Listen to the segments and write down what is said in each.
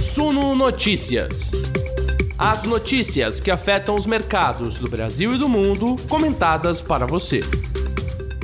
Suno Notícias. As notícias que afetam os mercados do Brasil e do mundo, comentadas para você.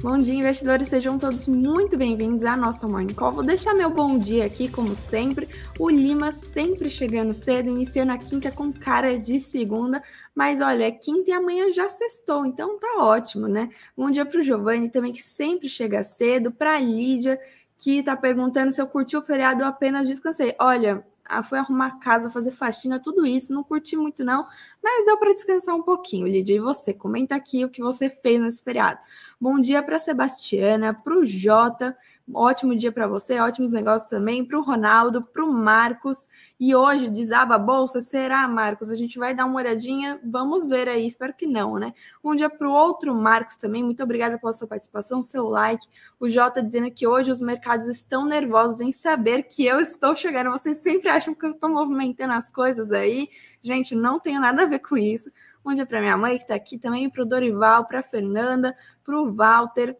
Bom dia, investidores, sejam todos muito bem-vindos à nossa Morning Call. Vou deixar meu bom dia aqui, como sempre. O Lima sempre chegando cedo, iniciando a quinta com cara de segunda, mas olha, é quinta e amanhã já sextou, então tá ótimo, né? Bom dia para o Giovanni também, que sempre chega cedo, para a Lídia, que tá perguntando se eu curti o feriado ou apenas descansei. Olha, foi arrumar casa, fazer faxina, tudo isso. Não curti muito, não, mas deu para descansar um pouquinho, Lidia. E você? Comenta aqui o que você fez nesse feriado. Bom dia para Sebastiana, para o Jota Ótimo dia para você, ótimos negócios também para o Ronaldo, para o Marcos. E hoje desaba a bolsa? Será, Marcos? A gente vai dar uma olhadinha, vamos ver aí, espero que não, né? Um dia para o outro Marcos também, muito obrigada pela sua participação, seu like. O Jota dizendo que hoje os mercados estão nervosos em saber que eu estou chegando. Vocês sempre acham que eu estou movimentando as coisas aí. Gente, não tenho nada a ver com isso. Um dia para minha mãe que está aqui também, para o Dorival, para Fernanda, para o Walter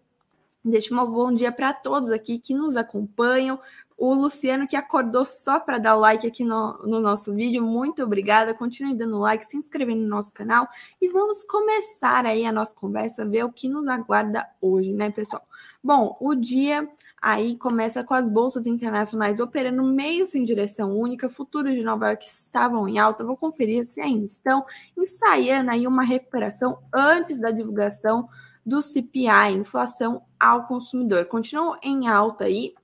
Deixa um bom dia para todos aqui que nos acompanham. O Luciano que acordou só para dar o like aqui no, no, nosso vídeo, muito obrigada. Continue dando like, se inscrevendo no nosso canal e vamos começar aí a nossa conversa, ver o que nos aguarda hoje, né, pessoal? Bom, o dia aí começa com as bolsas internacionais operando meio sem direção única, futuros de Nova York estavam em alta, vou conferir se ainda estão, ensaiando aí uma recuperação antes da divulgação do CPI, inflação ao consumidor. Continuam em alta aí.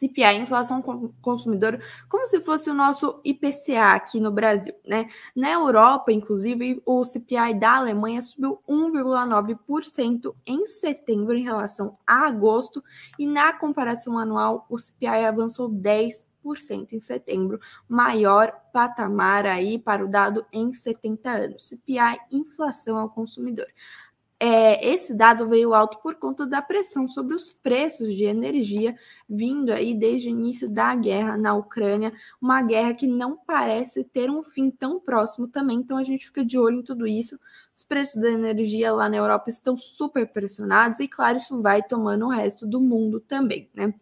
CPI, inflação consumidor, como se fosse o nosso IPCA aqui no Brasil, né? Na Europa, inclusive, o CPI da Alemanha subiu 1,9% em setembro em relação a agosto, e na comparação anual, o CPI avançou 10% em setembro, maior patamar aí para o dado em 70 anos. CPI, inflação ao consumidor é, esse dado veio alto por conta da pressão sobre os preços de energia vindo aí desde o início da guerra na Ucrânia, uma guerra que não parece ter um fim tão próximo também, então a gente fica de olho em tudo isso. Os preços da energia lá na Europa estão super pressionados e, claro, isso vai tomando o resto do mundo também, né?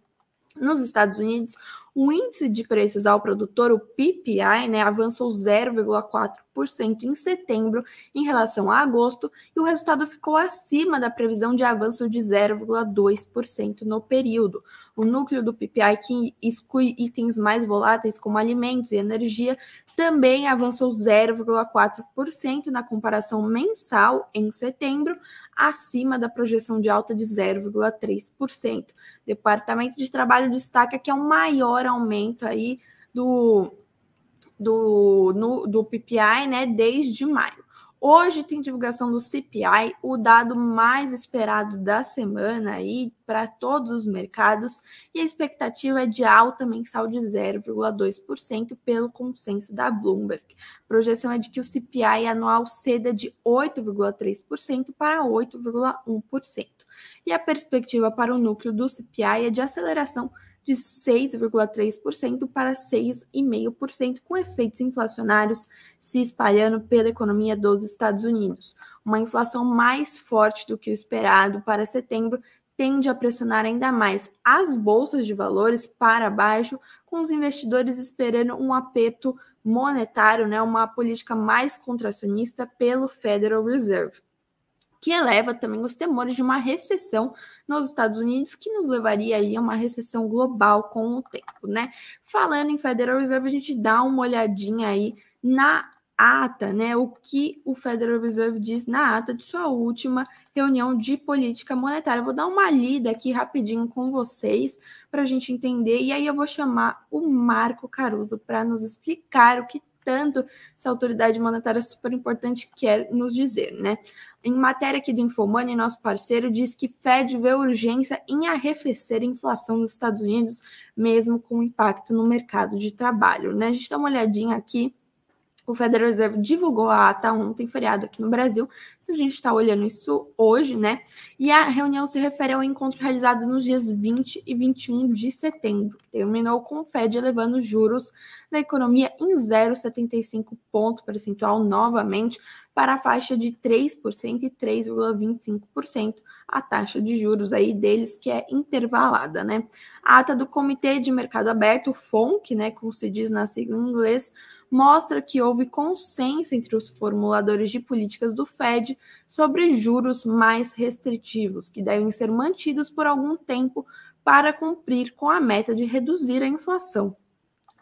Nos Estados Unidos, o índice de preços ao produtor, o PPI, né, avançou 0,4% em setembro em relação a agosto, e o resultado ficou acima da previsão de avanço de 0,2% no período. O núcleo do PPI, que exclui itens mais voláteis como alimentos e energia, também avançou 0,4% na comparação mensal em setembro, acima da projeção de alta de 0,3%. Departamento de Trabalho destaca que é o maior aumento aí do, do, no, do PPI né, desde maio. Hoje tem divulgação do CPI, o dado mais esperado da semana aí para todos os mercados, e a expectativa é de alta mensal de 0,2% pelo consenso da Bloomberg. A projeção é de que o CPI anual ceda de 8,3% para 8,1%. E a perspectiva para o núcleo do CPI é de aceleração de 6,3% para 6,5%, com efeitos inflacionários se espalhando pela economia dos Estados Unidos. Uma inflação mais forte do que o esperado para setembro tende a pressionar ainda mais as bolsas de valores para baixo, com os investidores esperando um aperto monetário, né, uma política mais contracionista pelo Federal Reserve que eleva também os temores de uma recessão nos Estados Unidos, que nos levaria aí a uma recessão global com o tempo, né? Falando em Federal Reserve, a gente dá uma olhadinha aí na ata, né? O que o Federal Reserve diz na ata de sua última reunião de política monetária. Vou dar uma lida aqui rapidinho com vocês para a gente entender, e aí eu vou chamar o Marco Caruso para nos explicar o que tanto essa autoridade monetária super importante quer nos dizer, né? Em matéria aqui do Infomoney, nosso parceiro diz que Fed vê urgência em arrefecer a inflação nos Estados Unidos, mesmo com impacto no mercado de trabalho. Né? A gente dá uma olhadinha aqui. O Federal Reserve divulgou a ata ontem, feriado aqui no Brasil, Então, a gente está olhando isso hoje, né? E a reunião se refere ao encontro realizado nos dias 20 e 21 de setembro, terminou com o Fed elevando juros da economia em 0,75 ponto percentual novamente para a faixa de 3% e 3,25%, a taxa de juros aí deles que é intervalada, né? A ata do Comitê de Mercado Aberto, FONC, né, como se diz na sigla em inglês, mostra que houve consenso entre os formuladores de políticas do Fed sobre juros mais restritivos, que devem ser mantidos por algum tempo para cumprir com a meta de reduzir a inflação.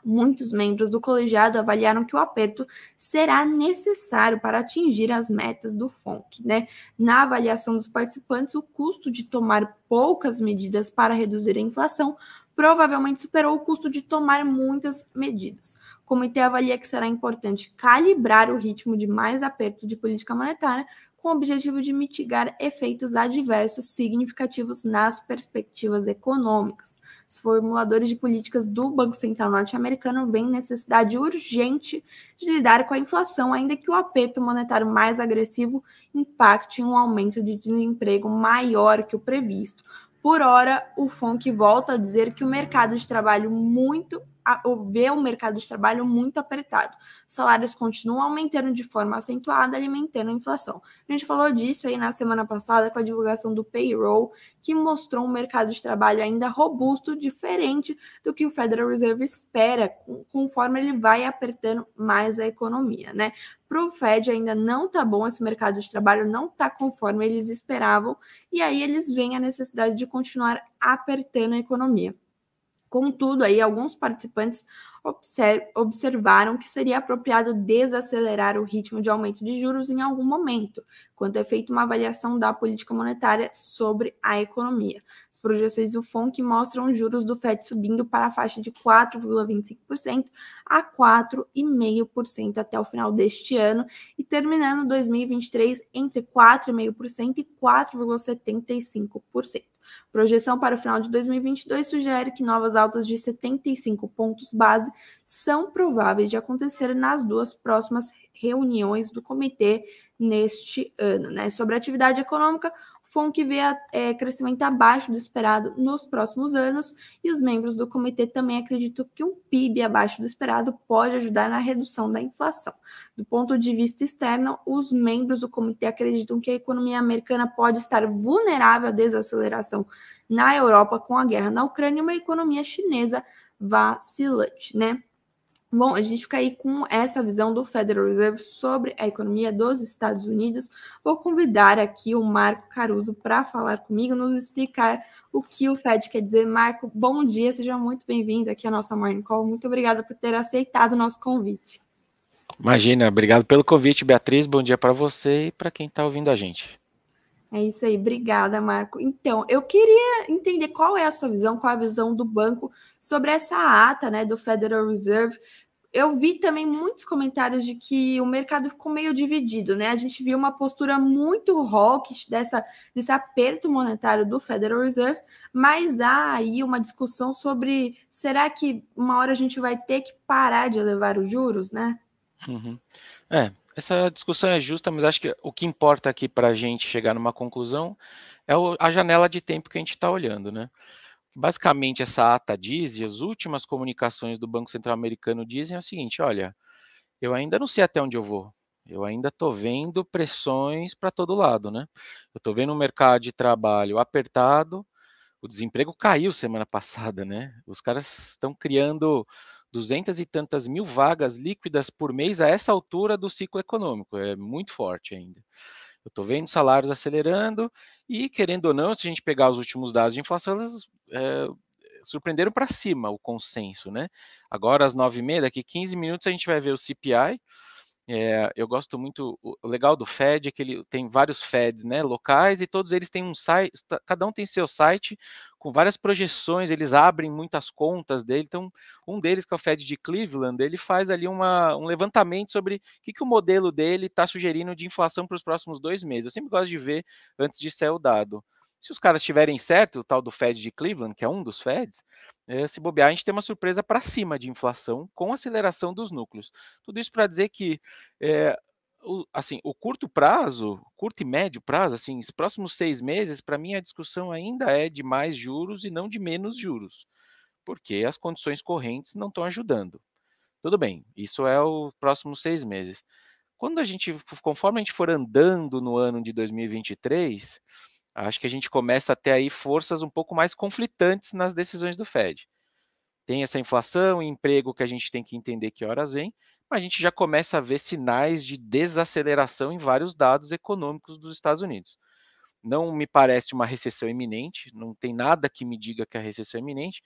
Muitos membros do colegiado avaliaram que o aperto será necessário para atingir as metas do FONC. Né? Na avaliação dos participantes, o custo de tomar poucas medidas para reduzir a inflação provavelmente superou o custo de tomar muitas medidas. O comitê avalia que será importante calibrar o ritmo de mais aperto de política monetária com o objetivo de mitigar efeitos adversos significativos nas perspectivas econômicas. Os formuladores de políticas do Banco Central norte-americano veem necessidade urgente de lidar com a inflação, ainda que o aperto monetário mais agressivo impacte em um aumento de desemprego maior que o previsto. Por hora, o FONC volta a dizer que o mercado de trabalho muito vê o mercado de trabalho muito apertado. Salários continuam aumentando de forma acentuada, alimentando a inflação. A gente falou disso aí na semana passada com a divulgação do payroll, que mostrou um mercado de trabalho ainda robusto, diferente do que o Federal Reserve espera, conforme ele vai apertando mais a economia, né? Para o Fed ainda não tá bom esse mercado de trabalho, não tá conforme eles esperavam, e aí eles veem a necessidade de continuar apertando a economia. Contudo, aí alguns participantes observaram que seria apropriado desacelerar o ritmo de aumento de juros em algum momento, quando é feita uma avaliação da política monetária sobre a economia. Projeções do FONC mostram os juros do FED subindo para a faixa de 4,25% a 4,5% até o final deste ano e terminando 2023 entre 4,5% e 4,75%. Projeção para o final de 2022 sugere que novas altas de 75 pontos base são prováveis de acontecer nas duas próximas reuniões do comitê neste ano. Né? Sobre a atividade econômica, FONC vê é, crescimento abaixo do esperado nos próximos anos e os membros do comitê também acreditam que um PIB abaixo do esperado pode ajudar na redução da inflação. Do ponto de vista externo, os membros do comitê acreditam que a economia americana pode estar vulnerável à desaceleração na Europa com a guerra na Ucrânia e uma economia chinesa vacilante, né? Bom, a gente fica aí com essa visão do Federal Reserve sobre a economia dos Estados Unidos. Vou convidar aqui o Marco Caruso para falar comigo, nos explicar o que o Fed quer dizer. Marco, bom dia, seja muito bem-vindo aqui à nossa Morning Call. Muito obrigada por ter aceitado o nosso convite. Imagina, obrigado pelo convite, Beatriz. Bom dia para você e para quem está ouvindo a gente. É isso aí, obrigada, Marco. Então, eu queria entender qual é a sua visão, qual é a visão do banco sobre essa ata né, do Federal Reserve. Eu vi também muitos comentários de que o mercado ficou meio dividido, né? A gente viu uma postura muito hawkish dessa, desse aperto monetário do Federal Reserve, mas há aí uma discussão sobre será que uma hora a gente vai ter que parar de elevar os juros, né? Uhum. É, essa discussão é justa, mas acho que o que importa aqui para a gente chegar numa conclusão é a janela de tempo que a gente está olhando, né? Basicamente, essa ata diz, e as últimas comunicações do Banco Central Americano dizem é o seguinte: olha, eu ainda não sei até onde eu vou. Eu ainda estou vendo pressões para todo lado, né? Eu estou vendo um mercado de trabalho apertado, o desemprego caiu semana passada, né? Os caras estão criando duzentas e tantas mil vagas líquidas por mês a essa altura do ciclo econômico. É muito forte ainda. Eu estou vendo salários acelerando e, querendo ou não, se a gente pegar os últimos dados de inflação, elas é, surpreenderam para cima o consenso, né? Agora, às nove e meia, daqui 15 minutos, a gente vai ver o CPI, é, eu gosto muito. O legal do Fed é que ele tem vários Feds né, locais e todos eles têm um site, cada um tem seu site com várias projeções, eles abrem muitas contas dele. Então, um deles, que é o Fed de Cleveland, ele faz ali uma, um levantamento sobre o que, que o modelo dele está sugerindo de inflação para os próximos dois meses. Eu sempre gosto de ver antes de sair o dado. Se os caras estiverem certo, o tal do Fed de Cleveland, que é um dos Feds, é, se bobear, a gente tem uma surpresa para cima de inflação com aceleração dos núcleos. Tudo isso para dizer que é, o, assim, o curto prazo, curto e médio prazo, assim, os próximos seis meses, para mim a discussão ainda é de mais juros e não de menos juros, porque as condições correntes não estão ajudando. Tudo bem, isso é os próximos seis meses. Quando a gente, conforme a gente for andando no ano de 2023, acho que a gente começa a ter aí forças um pouco mais conflitantes nas decisões do Fed. Tem essa inflação, emprego que a gente tem que entender que horas vem, mas a gente já começa a ver sinais de desaceleração em vários dados econômicos dos Estados Unidos. Não me parece uma recessão iminente, não tem nada que me diga que a recessão é iminente,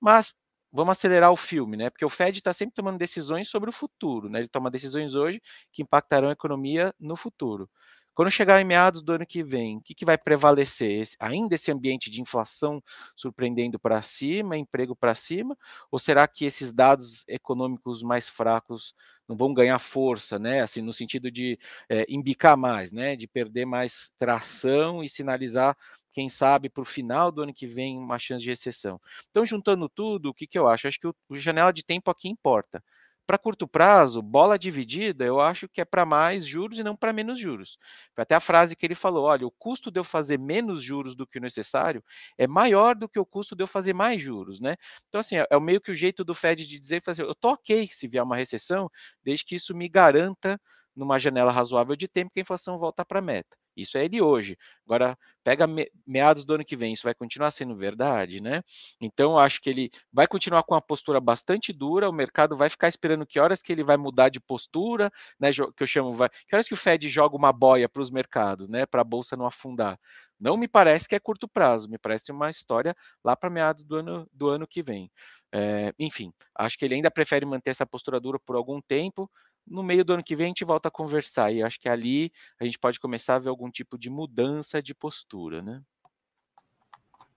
mas vamos acelerar o filme, né? Porque o Fed está sempre tomando decisões sobre o futuro, né? Ele toma decisões hoje que impactarão a economia no futuro. Quando chegar em meados do ano que vem, o que, que vai prevalecer? Esse, ainda esse ambiente de inflação surpreendendo para cima, emprego para cima? Ou será que esses dados econômicos mais fracos não vão ganhar força, né? Assim, no sentido de é, embicar mais, né? De perder mais tração e sinalizar, quem sabe, para o final do ano que vem, uma chance de recessão. Então, juntando tudo, o que, que eu acho? Acho que o, o janela de tempo aqui importa. Para curto prazo, bola dividida, eu acho que é para mais juros e não para menos juros. Foi até a frase que ele falou: olha, o custo de eu fazer menos juros do que o necessário é maior do que o custo de eu fazer mais juros, né? Então, assim, é, é meio que o jeito do Fed de dizer, fazer, eu tô ok se vier uma recessão, desde que isso me garanta numa janela razoável de tempo que a inflação volta para a meta. Isso é ele hoje. Agora, pega meados do ano que vem, isso vai continuar sendo verdade, né? Então, acho que ele vai continuar com uma postura bastante dura, o mercado vai ficar esperando que horas que ele vai mudar de postura, né? Que eu chamo, vai, que horas que o Fed joga uma boia para os mercados, né? Para a bolsa não afundar. Não me parece que é curto prazo, me parece uma história lá para meados do ano, do ano que vem. É, enfim, acho que ele ainda prefere manter essa postura dura por algum tempo, no meio do ano que vem a gente volta a conversar e acho que ali a gente pode começar a ver algum tipo de mudança de postura, né?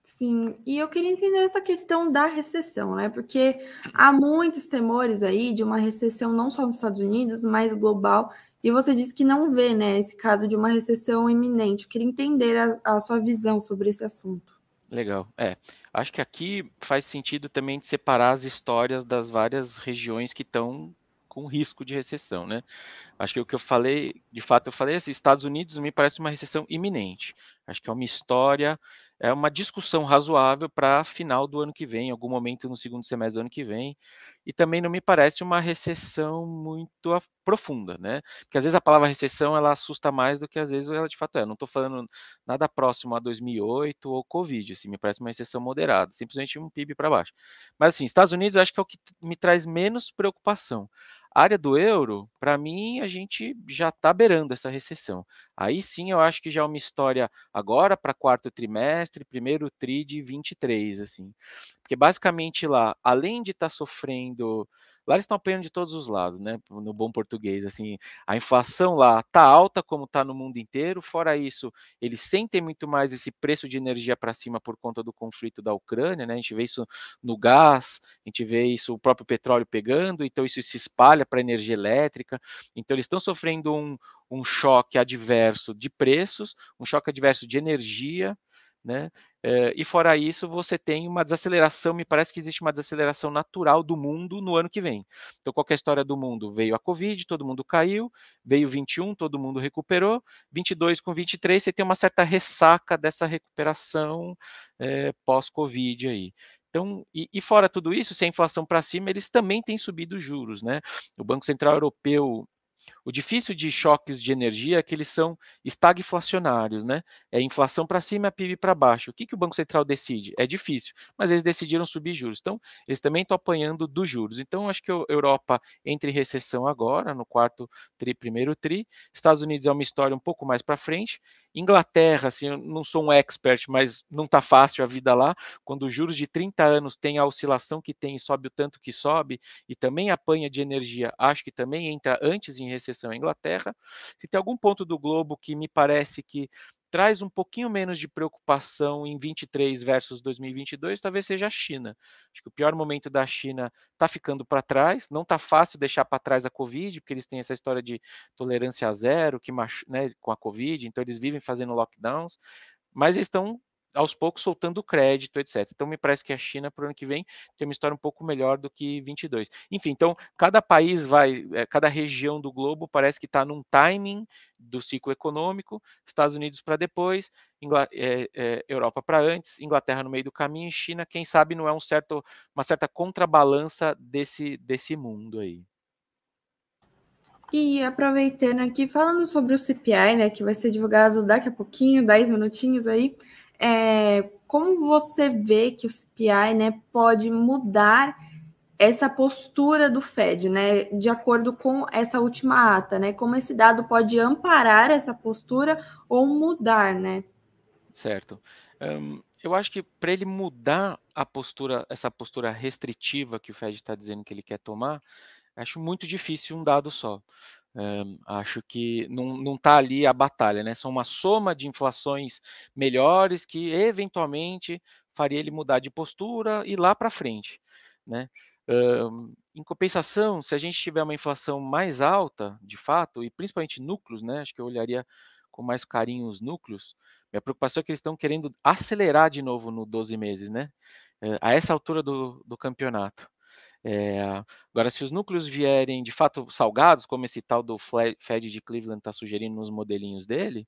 Sim, e eu queria entender essa questão da recessão, né? Porque há muitos temores aí de uma recessão não só nos Estados Unidos, mas global. E você disse que não vê, né, esse caso de uma recessão iminente. Eu queria entender a, a sua visão sobre esse assunto. Legal. É, acho que aqui faz sentido também de separar as histórias das várias regiões que estão com risco de recessão, né? Acho que o que eu falei, de fato, eu falei assim, Estados Unidos me parece uma recessão iminente. Acho que é uma história, é uma discussão razoável para final do ano que vem, algum momento no segundo semestre do ano que vem. E também não me parece uma recessão muito profunda, né? Porque às vezes a palavra recessão ela assusta mais do que às vezes ela de fato é. Não estou falando nada próximo a 2008 ou Covid, assim, me parece uma recessão moderada, simplesmente um PIB para baixo. Mas assim, Estados Unidos acho que é o que me traz menos preocupação área do euro, para mim, a gente já está beirando essa recessão. Aí sim eu acho que já é uma história agora para quarto trimestre, primeiro tri de 23, assim. Porque basicamente lá, além de estar tá sofrendo Lá eles estão apanhando de todos os lados, né? No bom português, assim, a inflação lá tá alta como está no mundo inteiro. Fora isso, eles sentem muito mais esse preço de energia para cima por conta do conflito da Ucrânia, né? A gente vê isso no gás, a gente vê isso o próprio petróleo pegando, então isso se espalha para a energia elétrica. Então eles estão sofrendo um, um choque adverso de preços, um choque adverso de energia, né? Uh, e fora isso, você tem uma desaceleração, me parece que existe uma desaceleração natural do mundo no ano que vem. Então, qualquer história do mundo veio a Covid, todo mundo caiu, veio 21, todo mundo recuperou, 22 com 23, você tem uma certa ressaca dessa recuperação é, pós-Covid aí. Então, e, e, fora tudo isso, se a inflação para cima, eles também têm subido os juros, né? O Banco Central Europeu o difícil de choques de energia é que eles são estagflacionários, né? É inflação para cima, PIB para baixo. O que, que o Banco Central decide? É difícil, mas eles decidiram subir juros. Então, eles também estão apanhando dos juros. Então, acho que a Europa entra em recessão agora, no quarto tri, primeiro tri. Estados Unidos é uma história um pouco mais para frente. Inglaterra, assim, eu não sou um expert, mas não está fácil a vida lá. Quando os juros de 30 anos têm a oscilação que tem e sobe o tanto que sobe, e também apanha de energia, acho que também entra antes em recessão a Inglaterra. Se tem algum ponto do globo que me parece que traz um pouquinho menos de preocupação em 23 versus 2022, talvez seja a China. Acho que o pior momento da China está ficando para trás, não está fácil deixar para trás a Covid, porque eles têm essa história de tolerância a zero que, né, com a Covid, então eles vivem fazendo lockdowns, mas eles estão aos poucos soltando crédito, etc. Então, me parece que a China, para o ano que vem, tem uma história um pouco melhor do que 22. Enfim, então, cada país vai, é, cada região do globo parece que está num timing do ciclo econômico, Estados Unidos para depois, é, é, Europa para antes, Inglaterra no meio do caminho, China, quem sabe não é um certo, uma certa contrabalança desse, desse mundo aí. E aproveitando aqui, falando sobre o CPI, né, que vai ser divulgado daqui a pouquinho, 10 minutinhos aí, é, como você vê que o CPI, né, pode mudar essa postura do Fed, né, de acordo com essa última ata, né, como esse dado pode amparar essa postura ou mudar, né? Certo. Um, eu acho que para ele mudar a postura, essa postura restritiva que o Fed está dizendo que ele quer tomar, acho muito difícil um dado só. Um, acho que não está ali a batalha, né? São uma soma de inflações melhores que eventualmente faria ele mudar de postura e lá para frente, né? Um, em compensação, se a gente tiver uma inflação mais alta, de fato, e principalmente núcleos, né? Acho que eu olharia com mais carinho os núcleos. Minha preocupação é que eles estão querendo acelerar de novo no 12 meses, né? É, a essa altura do, do campeonato. É, agora, se os núcleos vierem de fato salgados, como esse tal do Fed de Cleveland está sugerindo nos modelinhos dele,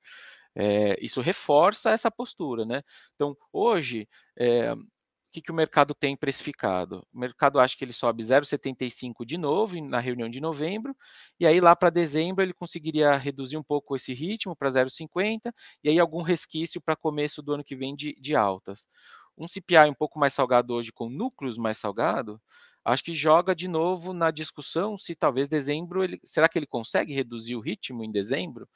é, isso reforça essa postura, né? Então, hoje, é, o que, que o mercado tem precificado? O mercado acha que ele sobe 0,75 de novo na reunião de novembro, e aí lá para dezembro ele conseguiria reduzir um pouco esse ritmo para 0,50, e aí algum resquício para começo do ano que vem de, de altas. Um CPI um pouco mais salgado hoje, com núcleos mais salgado, acho que joga de novo na discussão se talvez dezembro ele será que ele consegue reduzir o ritmo em dezembro?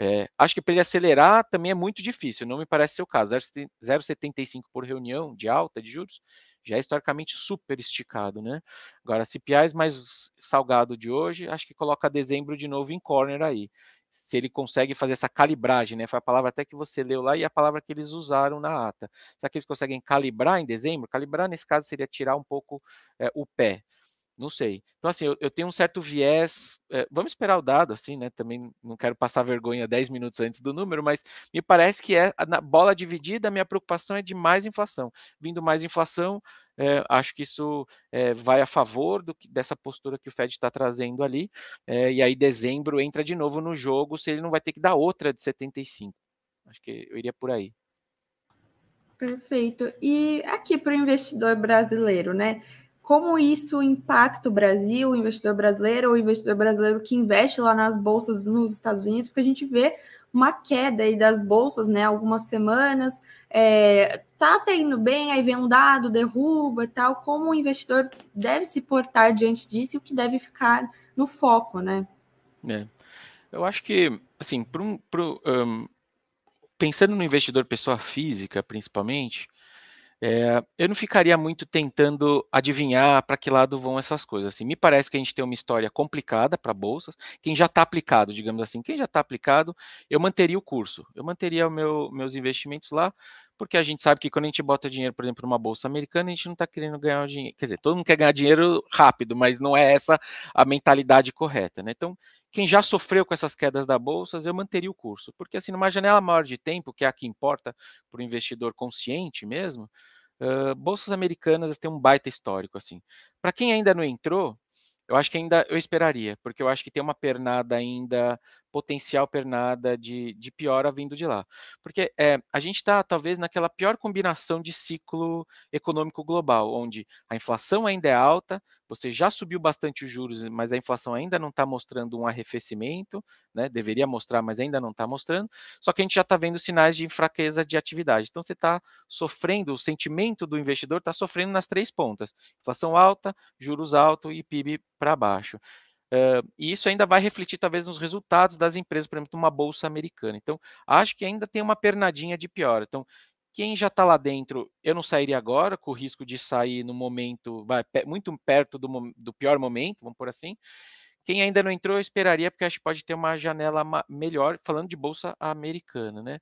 É, acho que para ele acelerar também é muito difícil, não me parece ser o caso. 0,75 por reunião de alta de juros já é historicamente super esticado, né? Agora, CPIs mais salgado de hoje, acho que coloca dezembro de novo em corner aí se ele consegue fazer essa calibragem, né? Foi a palavra até que você leu lá e a palavra que eles usaram na ata. Será que eles conseguem calibrar em dezembro? Calibrar, nesse caso, seria tirar um pouco é, o pé. Não sei. Então, assim, eu, eu tenho um certo viés. É, vamos esperar o dado, assim, né? Também não quero passar vergonha 10 minutos antes do número, mas me parece que é na bola dividida, a minha preocupação é de mais inflação. Vindo mais inflação, é, acho que isso é, vai a favor do, dessa postura que o Fed está trazendo ali. É, e aí, dezembro entra de novo no jogo, se ele não vai ter que dar outra de 75. Acho que eu iria por aí. Perfeito. E aqui para o investidor brasileiro, né? Como isso impacta o Brasil, o investidor brasileiro, ou o investidor brasileiro que investe lá nas bolsas nos Estados Unidos, porque a gente vê uma queda aí das bolsas, né? Algumas semanas, é, tá até indo bem, aí vem um dado, derruba e tal. Como o investidor deve se portar diante disso e o que deve ficar no foco, né? É. Eu acho que, assim, pro, um, pensando no investidor pessoa física, principalmente, é, eu não ficaria muito tentando adivinhar para que lado vão essas coisas. Assim, me parece que a gente tem uma história complicada para bolsas. Quem já está aplicado, digamos assim, quem já está aplicado, eu manteria o curso. Eu manteria meu, meus investimentos lá, porque a gente sabe que quando a gente bota dinheiro, por exemplo, numa bolsa americana, a gente não está querendo ganhar dinheiro. Quer dizer, todo mundo quer ganhar dinheiro rápido, mas não é essa a mentalidade correta. Né? Então, quem já sofreu com essas quedas da bolsa, eu manteria o curso, porque assim, numa janela maior de tempo, que é a que importa para o investidor consciente mesmo, uh, bolsas americanas têm um baita histórico assim. Para quem ainda não entrou, eu acho que ainda eu esperaria, porque eu acho que tem uma pernada ainda potencial pernada de, de piora vindo de lá. Porque é, a gente está, talvez, naquela pior combinação de ciclo econômico global, onde a inflação ainda é alta, você já subiu bastante os juros, mas a inflação ainda não está mostrando um arrefecimento, né? deveria mostrar, mas ainda não está mostrando, só que a gente já está vendo sinais de fraqueza de atividade. Então, você está sofrendo, o sentimento do investidor está sofrendo nas três pontas: inflação alta, juros altos e PIB para baixo. Uh, e isso ainda vai refletir, talvez, nos resultados das empresas, por exemplo, uma bolsa americana. Então, acho que ainda tem uma pernadinha de pior. Então, quem já está lá dentro, eu não sairia agora, com o risco de sair no momento, vai muito perto do, do pior momento, vamos por assim. Quem ainda não entrou, eu esperaria, porque acho que pode ter uma janela melhor, falando de bolsa americana, né?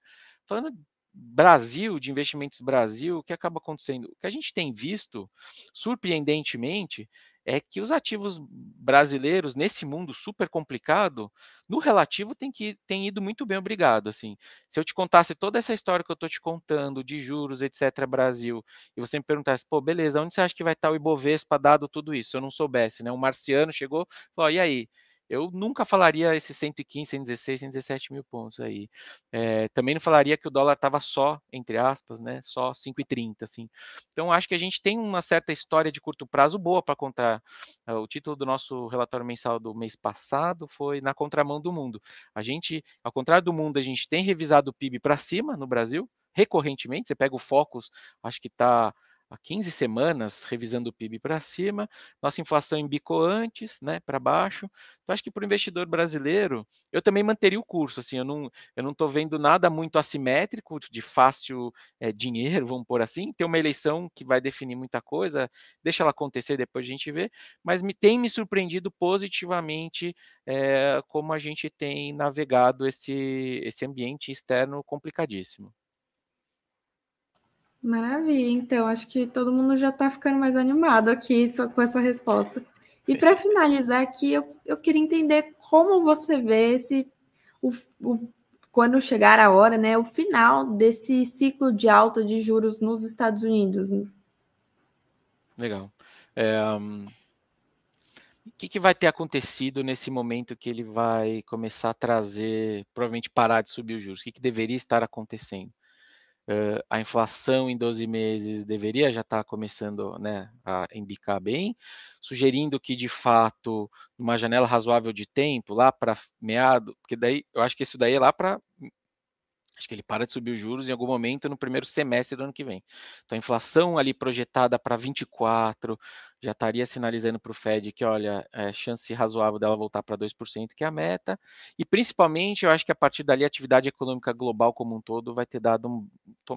Falando Brasil, de investimentos Brasil, o que acaba acontecendo? O que a gente tem visto, surpreendentemente, é que os ativos brasileiros, nesse mundo super complicado, no relativo tem, que, tem ido muito bem, obrigado. Assim. Se eu te contasse toda essa história que eu estou te contando, de juros, etc., Brasil, e você me perguntasse, pô, beleza, onde você acha que vai estar o Ibovespa dado tudo isso? Se eu não soubesse, né? Um marciano chegou falou, e aí? Eu nunca falaria esses 115, 116, 117 mil pontos aí. É, também não falaria que o dólar estava só, entre aspas, né, só 5,30, assim. Então, acho que a gente tem uma certa história de curto prazo boa para contar. O título do nosso relatório mensal do mês passado foi Na Contramão do Mundo. A gente, ao contrário do mundo, a gente tem revisado o PIB para cima no Brasil, recorrentemente. Você pega o Focus, acho que está há 15 semanas revisando o PIB para cima, nossa inflação embicou antes, né, para baixo. Então acho que para o investidor brasileiro, eu também manteria o curso, assim, eu não eu não estou vendo nada muito assimétrico de fácil é, dinheiro, vamos por assim. Tem uma eleição que vai definir muita coisa, deixa ela acontecer, depois a gente vê. Mas me tem me surpreendido positivamente é, como a gente tem navegado esse esse ambiente externo complicadíssimo. Maravilha, então acho que todo mundo já está ficando mais animado aqui só com essa resposta. E para finalizar aqui, eu, eu queria entender como você vê esse o, o, quando chegar a hora, né, o final desse ciclo de alta de juros nos Estados Unidos. Legal. É, um, o que, que, vai ter acontecido nesse momento que ele vai começar a trazer, provavelmente parar de subir os juros? O que, que deveria estar acontecendo? Uh, a inflação em 12 meses deveria já estar tá começando né, a embicar bem, sugerindo que de fato, numa janela razoável de tempo, lá para meado, porque daí eu acho que isso daí é lá para Acho que ele para de subir os juros em algum momento no primeiro semestre do ano que vem. Então, a inflação ali projetada para 24 já estaria sinalizando para o Fed que, olha, é chance razoável dela voltar para 2%, que é a meta. E, principalmente, eu acho que a partir dali a atividade econômica global como um todo vai ter dado um,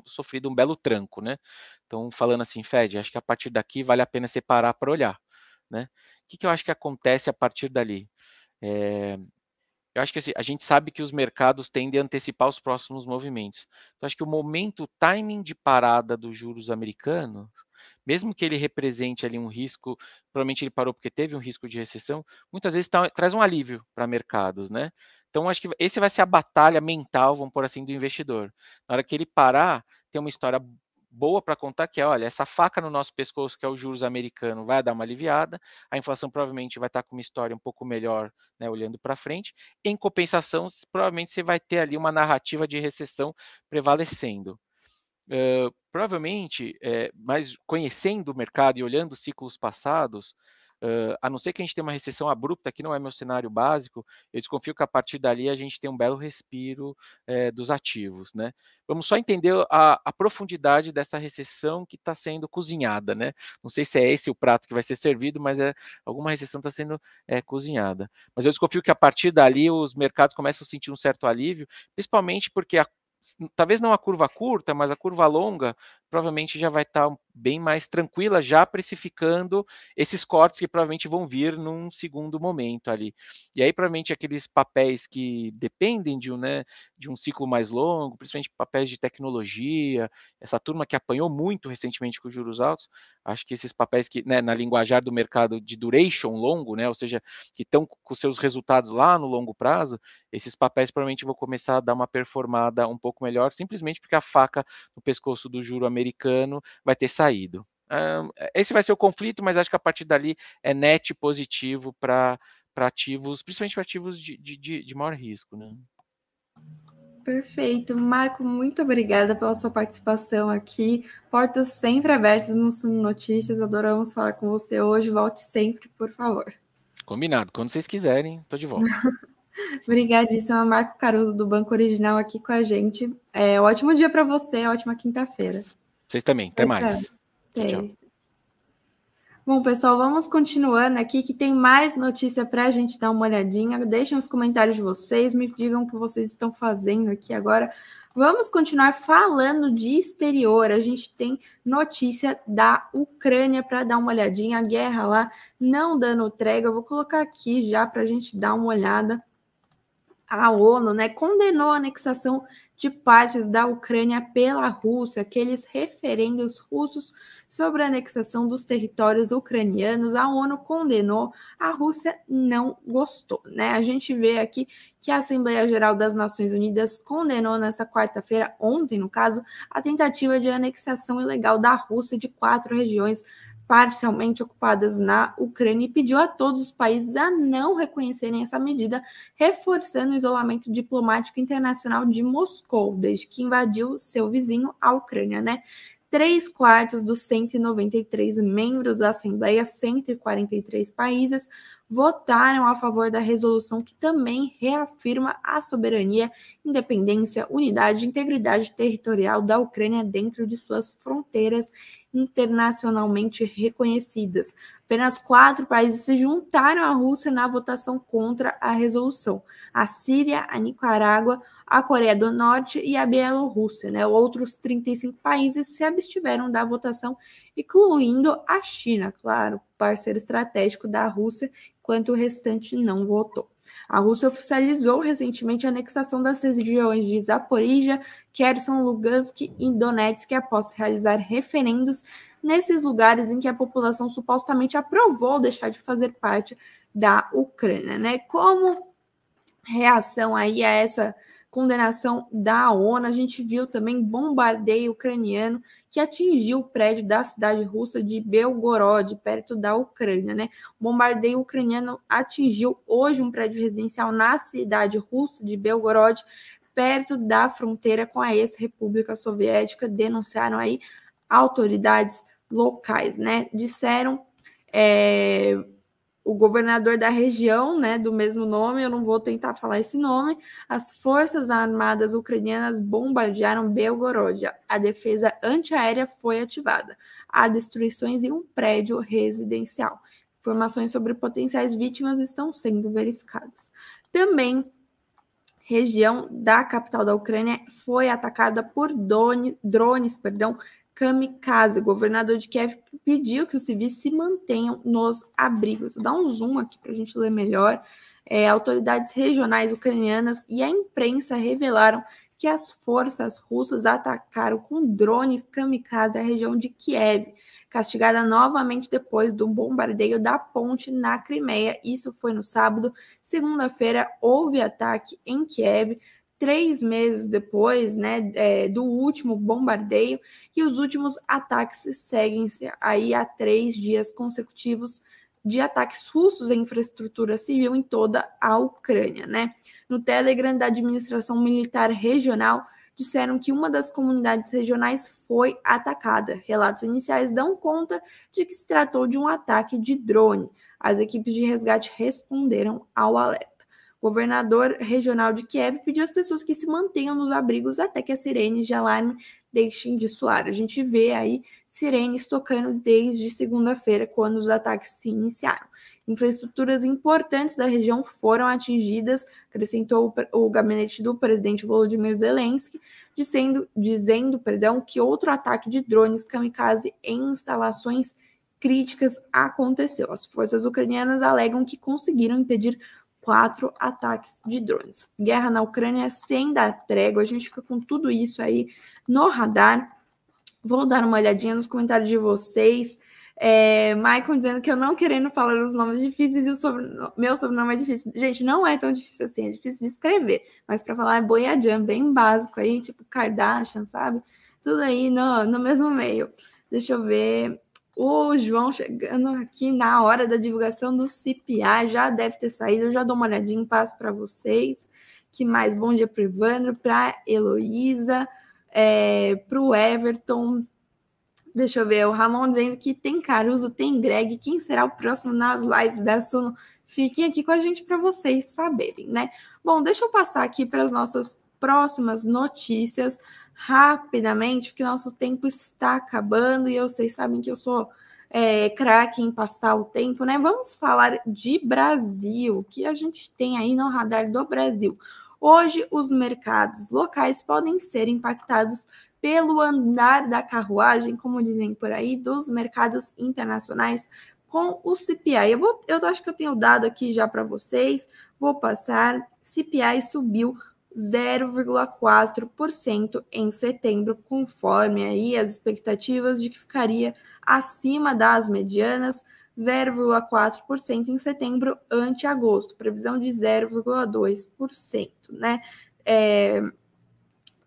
sofrido um belo tranco, né? Então, falando assim, Fed, acho que a partir daqui vale a pena separar para olhar, né? O que, que eu acho que acontece a partir dali? É, eu acho que assim, a gente sabe que os mercados tendem a antecipar os próximos movimentos. Então, acho que o momento, o timing de parada dos juros americanos, mesmo que ele represente ali um risco, provavelmente ele parou porque teve um risco de recessão, muitas vezes tá, traz um alívio para mercados, né? Então, acho que esse vai ser a batalha mental, vamos por assim, do investidor. Na hora que ele parar, tem uma história boa para contar que é, olha, essa faca no nosso pescoço, que é o juros americano, vai dar uma aliviada, a inflação provavelmente vai estar tá com uma história um pouco melhor, né, olhando para frente. Em compensação, provavelmente você vai ter ali uma narrativa de recessão prevalecendo. Uh, provavelmente, é, mas conhecendo o mercado e olhando ciclos passados, Uh, a não ser que a gente tenha uma recessão abrupta, que não é meu cenário básico, eu desconfio que a partir dali a gente tem um belo respiro é, dos ativos. Né? Vamos só entender a, a profundidade dessa recessão que está sendo cozinhada. Né? Não sei se é esse o prato que vai ser servido, mas é, alguma recessão está sendo é, cozinhada. Mas eu desconfio que a partir dali os mercados começam a sentir um certo alívio, principalmente porque a talvez não a curva curta, mas a curva longa provavelmente já vai estar tá bem mais tranquila, já precificando esses cortes que provavelmente vão vir num segundo momento ali. E aí, provavelmente, aqueles papéis que dependem de um, né, de um ciclo mais longo, principalmente papéis de tecnologia, essa turma que apanhou muito recentemente com os juros altos, acho que esses papéis que, né, na linguajar do mercado de duration longo, né, ou seja, que estão com seus resultados lá no longo prazo, esses papéis provavelmente vão começar a dar uma performada um pouco melhor, simplesmente porque a faca no pescoço do juro americano vai ter saído. esse vai ser o conflito, mas acho que a partir dali é net positivo para ativos, principalmente para ativos de, de, de maior risco. Né? Perfeito. Marco, muito obrigada pela sua participação aqui. Portas sempre abertas no Suno Notícias. Adoramos falar com você hoje. Volte sempre, por favor. Combinado. Quando vocês quiserem, estou de volta. Obrigadíssima, Marco Caruso, do Banco Original, aqui com a gente. É, ótimo dia para você, ótima quinta-feira. Vocês também, até mais. Tchau, tchau. Bom, pessoal, vamos continuando aqui, que tem mais notícia para a gente dar uma olhadinha. Deixem os comentários de vocês, me digam o que vocês estão fazendo aqui agora. Vamos continuar falando de exterior. A gente tem notícia da Ucrânia para dar uma olhadinha. A guerra lá não dando trégua. Eu vou colocar aqui já para a gente dar uma olhada a ONU né, condenou a anexação de partes da Ucrânia pela Rússia. Aqueles referendos russos sobre a anexação dos territórios ucranianos, a ONU condenou, a Rússia não gostou. Né? A gente vê aqui que a Assembleia Geral das Nações Unidas condenou nesta quarta-feira, ontem no caso, a tentativa de anexação ilegal da Rússia de quatro regiões parcialmente ocupadas na Ucrânia e pediu a todos os países a não reconhecerem essa medida, reforçando o isolamento diplomático internacional de Moscou, desde que invadiu seu vizinho, a Ucrânia, né? Três quartos dos 193 membros da Assembleia, 143 países, votaram a favor da resolução que também reafirma a soberania, independência, unidade e integridade territorial da Ucrânia dentro de suas fronteiras internacionalmente reconhecidas. Apenas quatro países se juntaram à Rússia na votação contra a resolução: a Síria, a Nicarágua, a Coreia do Norte e a Bielorrússia. Né? Outros 35 países se abstiveram da votação, incluindo a China, claro, parceiro estratégico da Rússia, enquanto o restante não votou. A Rússia oficializou recentemente a anexação das regiões de Zaporizhia, Kherson, Lugansk e Donetsk após realizar referendos nesses lugares em que a população supostamente aprovou deixar de fazer parte da Ucrânia, né? Como reação aí a essa condenação da ONU, a gente viu também bombardeio ucraniano que atingiu o prédio da cidade russa de Belgorod, perto da Ucrânia, né? O bombardeio ucraniano atingiu hoje um prédio residencial na cidade russa de Belgorod, perto da fronteira com a ex-república soviética, denunciaram aí autoridades locais, né? Disseram é, o governador da região, né, do mesmo nome, eu não vou tentar falar esse nome, as forças armadas ucranianas bombardearam Belgorod. A defesa antiaérea foi ativada. Há destruições em um prédio residencial. Informações sobre potenciais vítimas estão sendo verificadas. Também região da capital da Ucrânia foi atacada por drone, drones, perdão, kamikaze. Governador de Kiev pediu que os civis se mantenham nos abrigos. Vou dar um zoom aqui para a gente ler melhor. É, autoridades regionais ucranianas e a imprensa revelaram que as forças russas atacaram com drones kamikaze a região de Kiev, castigada novamente depois do bombardeio da ponte na Crimeia. Isso foi no sábado. Segunda-feira houve ataque em Kiev três meses depois né, é, do último bombardeio, e os últimos ataques seguem-se aí há três dias consecutivos de ataques russos à infraestrutura civil em toda a Ucrânia. Né? No Telegram da Administração Militar Regional, disseram que uma das comunidades regionais foi atacada. Relatos iniciais dão conta de que se tratou de um ataque de drone. As equipes de resgate responderam ao alerta. O governador regional de Kiev pediu às pessoas que se mantenham nos abrigos até que as sirenes de alarme deixem de soar. A gente vê aí sirenes tocando desde segunda-feira, quando os ataques se iniciaram. Infraestruturas importantes da região foram atingidas, acrescentou o gabinete do presidente Volodymyr Zelensky, dizendo, dizendo perdão, que outro ataque de drones kamikaze em instalações críticas aconteceu. As forças ucranianas alegam que conseguiram impedir quatro ataques de drones. Guerra na Ucrânia sem dar trégua, a gente fica com tudo isso aí no radar. Vou dar uma olhadinha nos comentários de vocês. É, Michael dizendo que eu não querendo falar os nomes difíceis e o sobrenome, meu sobrenome é difícil. Gente, não é tão difícil assim, é difícil de escrever, mas para falar é Boyajan, bem básico aí, tipo Kardashian, sabe? Tudo aí no, no mesmo meio. Deixa eu ver. O João chegando aqui na hora da divulgação do CPA, já deve ter saído, eu já dou uma olhadinha, passo para vocês. Que mais? Bom dia para o Evandro, para Heloísa, é, para o Everton. Deixa eu ver, o Ramon dizendo que tem Caruso, tem Greg. Quem será o próximo nas lives da Suno? Fiquem aqui com a gente para vocês saberem, né? Bom, deixa eu passar aqui para as nossas próximas notícias rapidamente, porque nosso tempo está acabando e vocês sabem que eu sou é, craque em passar o tempo, né? Vamos falar de Brasil, que a gente tem aí no radar do Brasil. Hoje, os mercados locais podem ser impactados pelo andar da carruagem, como dizem por aí, dos mercados internacionais com o CPI. Eu, vou, eu acho que eu tenho dado aqui já para vocês, vou passar. CPI subiu 0,4% em setembro, conforme aí as expectativas de que ficaria acima das medianas, 0,4% em setembro ante agosto, previsão de 0,2%, né? É,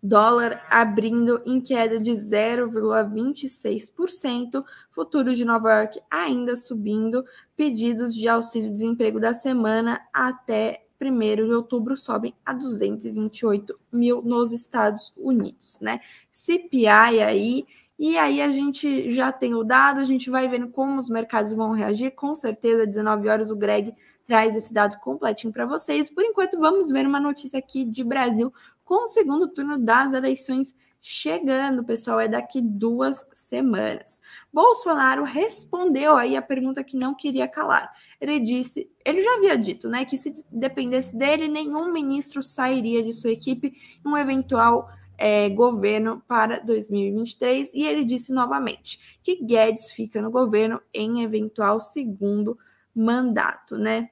dólar abrindo em queda de 0,26%, futuro de Nova York ainda subindo, pedidos de auxílio-desemprego da semana até 1 de outubro sobem a 228 mil nos Estados Unidos, né? CPI aí, e aí a gente já tem o dado, a gente vai vendo como os mercados vão reagir, com certeza, 19 horas o Greg traz esse dado completinho para vocês. Por enquanto, vamos ver uma notícia aqui de Brasil com o segundo turno das eleições chegando, pessoal, é daqui duas semanas. Bolsonaro respondeu aí a pergunta que não queria calar. Ele disse, ele já havia dito, né, que se dependesse dele, nenhum ministro sairia de sua equipe em um eventual é, governo para 2023. E ele disse novamente que Guedes fica no governo em eventual segundo mandato, né?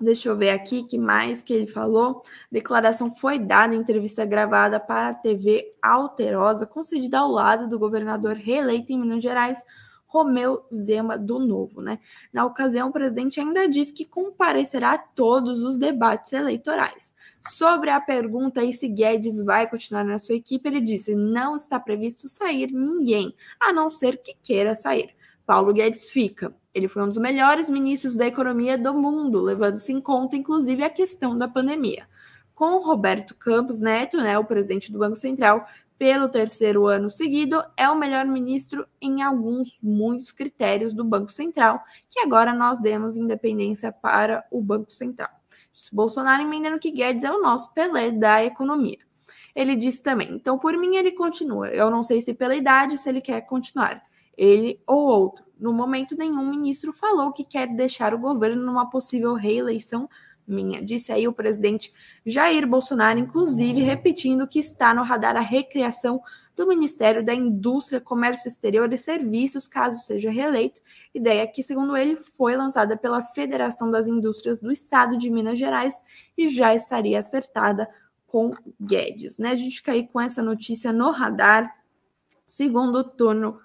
Deixa eu ver aqui que mais que ele falou. Declaração foi dada em entrevista gravada para a TV Alterosa, concedida ao lado do governador reeleito em Minas Gerais, Romeu Zema do Novo, né? Na ocasião, o presidente ainda disse que comparecerá a todos os debates eleitorais. Sobre a pergunta aí se Guedes vai continuar na sua equipe, ele disse: não está previsto sair ninguém, a não ser que queira sair. Paulo Guedes fica. Ele foi um dos melhores ministros da economia do mundo, levando-se em conta, inclusive, a questão da pandemia. Com Roberto Campos Neto, né, o presidente do Banco Central, pelo terceiro ano seguido, é o melhor ministro em alguns, muitos critérios do Banco Central, que agora nós demos independência para o Banco Central. Disse Bolsonaro emendando que Guedes é o nosso Pelé da economia. Ele disse também, então por mim ele continua. Eu não sei se pela idade, se ele quer continuar ele ou outro. No momento, nenhum ministro falou que quer deixar o governo numa possível reeleição minha. Disse aí o presidente Jair Bolsonaro, inclusive repetindo que está no radar a recriação do Ministério da Indústria, Comércio Exterior e Serviços, caso seja reeleito. Ideia que, segundo ele, foi lançada pela Federação das Indústrias do Estado de Minas Gerais e já estaria acertada com Guedes. Né? A gente fica aí com essa notícia no radar. Segundo turno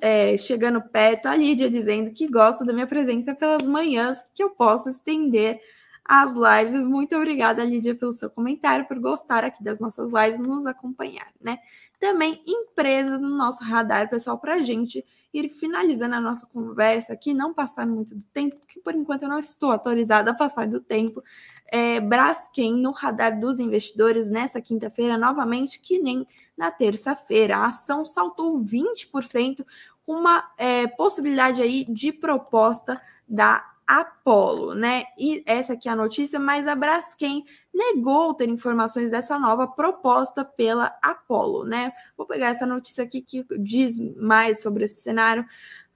é, chegando perto, a Lídia dizendo que gosta da minha presença pelas manhãs, que eu posso estender as lives. Muito obrigada, Lídia, pelo seu comentário, por gostar aqui das nossas lives, nos acompanhar, né? Também empresas no nosso radar, pessoal, para a gente ir finalizando a nossa conversa aqui, não passar muito do tempo, porque por enquanto eu não estou atualizada a passar do tempo. É, Braskem no radar dos investidores nessa quinta-feira, novamente, que nem na terça-feira. A ação saltou 20%, com uma é, possibilidade aí de proposta da Apollo, né? E essa aqui é a notícia, mas a Braskem negou ter informações dessa nova proposta pela Apollo, né? Vou pegar essa notícia aqui que diz mais sobre esse cenário.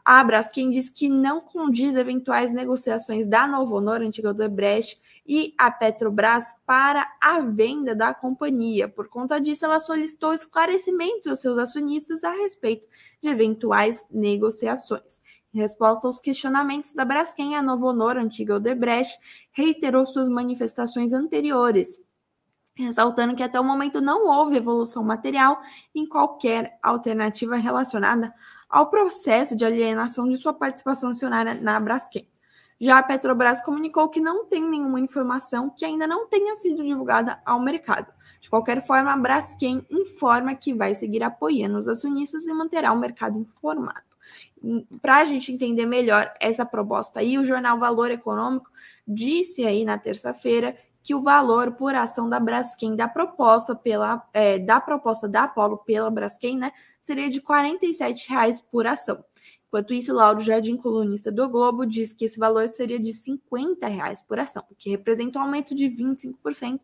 A Braskem diz que não condiz eventuais negociações da Novo Honor, antiga Odebrecht, e a Petrobras para a venda da companhia. Por conta disso, ela solicitou esclarecimentos aos seus acionistas a respeito de eventuais negociações. Em resposta aos questionamentos da Braskem, a Novo Honor, antiga Odebrecht, reiterou suas manifestações anteriores, ressaltando que até o momento não houve evolução material em qualquer alternativa relacionada ao processo de alienação de sua participação acionária na Braskem. Já a Petrobras comunicou que não tem nenhuma informação que ainda não tenha sido divulgada ao mercado. De qualquer forma, a Braskem informa que vai seguir apoiando os acionistas e manterá o mercado informado. Para a gente entender melhor essa proposta aí, o jornal Valor Econômico disse aí na terça-feira que o valor por ação da Braskem da proposta pela é, da proposta da Apollo pela Braskem, né, seria de R$ 47,00 por ação. Enquanto isso, Lauro Jardim, colunista do Globo, diz que esse valor seria de 50 reais por ação, o que representa um aumento de 25%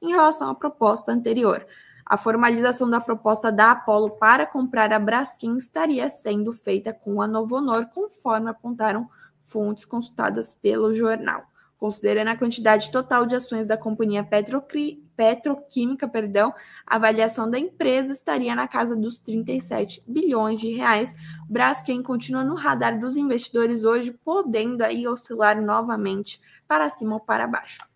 em relação à proposta anterior. A formalização da proposta da Apollo para comprar a Braskem estaria sendo feita com a Novo Honor, conforme apontaram fontes consultadas pelo jornal. Considerando a quantidade total de ações da companhia petroquímica, perdão, a avaliação da empresa estaria na casa dos 37 bilhões de reais. Braskem continua no radar dos investidores hoje, podendo aí oscilar novamente para cima ou para baixo.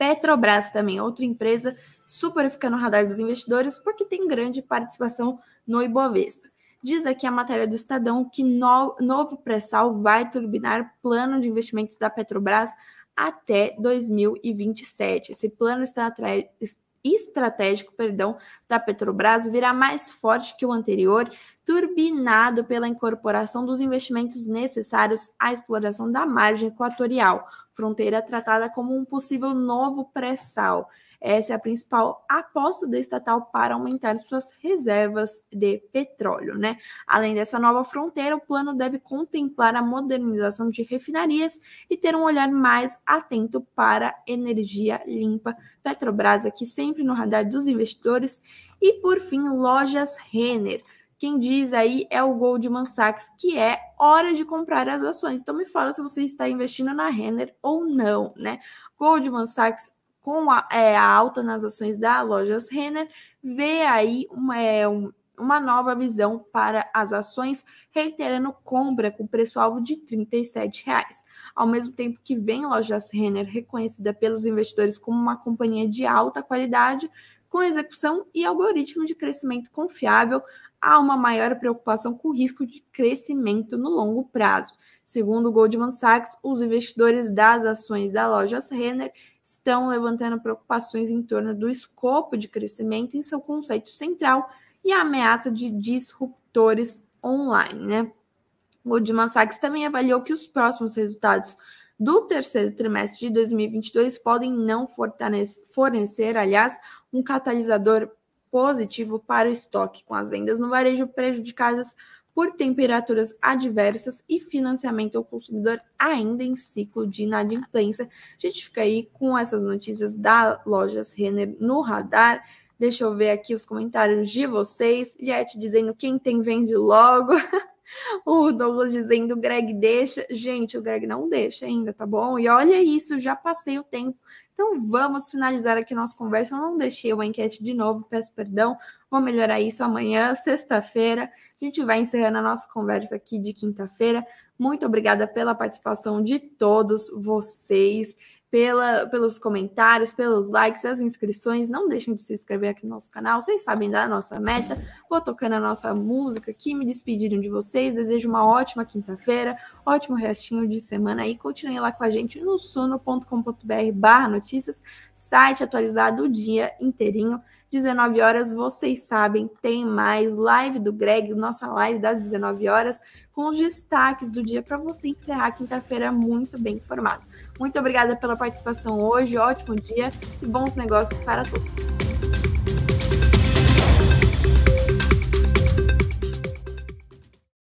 Petrobras também, outra empresa super fica no radar dos investidores porque tem grande participação no Ibovespa. Diz aqui a matéria do Estadão que no, novo pré-sal vai turbinar plano de investimentos da Petrobras até 2027. Esse plano estratégico perdão, da Petrobras virá mais forte que o anterior, turbinado pela incorporação dos investimentos necessários à exploração da margem equatorial, fronteira tratada como um possível novo pré-sal. Essa é a principal aposta da estatal para aumentar suas reservas de petróleo, né? Além dessa nova fronteira, o plano deve contemplar a modernização de refinarias e ter um olhar mais atento para energia limpa. Petrobras aqui sempre no radar dos investidores e por fim, lojas Renner. Quem diz aí é o Goldman Sachs, que é hora de comprar as ações. Então me fala se você está investindo na Renner ou não, né? Goldman Sachs com a, é, a, alta nas ações da Lojas Renner, vê aí uma, é, um, uma nova visão para as ações, reiterando compra com preço-alvo de R$ 37,00. Ao mesmo tempo que vem Lojas Renner reconhecida pelos investidores como uma companhia de alta qualidade, com execução e algoritmo de crescimento confiável, há uma maior preocupação com o risco de crescimento no longo prazo. Segundo Goldman Sachs, os investidores das ações da Lojas Renner estão levantando preocupações em torno do escopo de crescimento em seu conceito central e a ameaça de disruptores online, né? O Goldman Sachs também avaliou que os próximos resultados do terceiro trimestre de 2022 podem não fornecer aliás, um catalisador positivo para o estoque, com as vendas no varejo prejudicadas por temperaturas adversas e financiamento ao consumidor ainda em ciclo de inadimplência. A gente fica aí com essas notícias da Lojas Renner no radar. Deixa eu ver aqui os comentários de vocês. Jet dizendo quem tem vende logo. o Douglas dizendo Greg deixa. Gente, o Greg não deixa ainda, tá bom? E olha isso, já passei o tempo. Então vamos finalizar aqui nossa conversa. Eu não deixei uma enquete de novo, peço perdão. Vou melhorar isso amanhã, sexta-feira. A gente vai encerrando a nossa conversa aqui de quinta-feira. Muito obrigada pela participação de todos vocês, pela, pelos comentários, pelos likes, as inscrições. Não deixem de se inscrever aqui no nosso canal. Vocês sabem da nossa meta. Vou tocando a nossa música aqui, me despedindo de vocês. Desejo uma ótima quinta-feira, ótimo restinho de semana aí. Continuem lá com a gente no suno.com.br barra notícias, site atualizado o dia inteirinho. 19 horas, vocês sabem, tem mais live do Greg, nossa live das 19 horas, com os destaques do dia para você encerrar a quinta-feira muito bem informado. Muito obrigada pela participação hoje, ótimo dia e bons negócios para todos.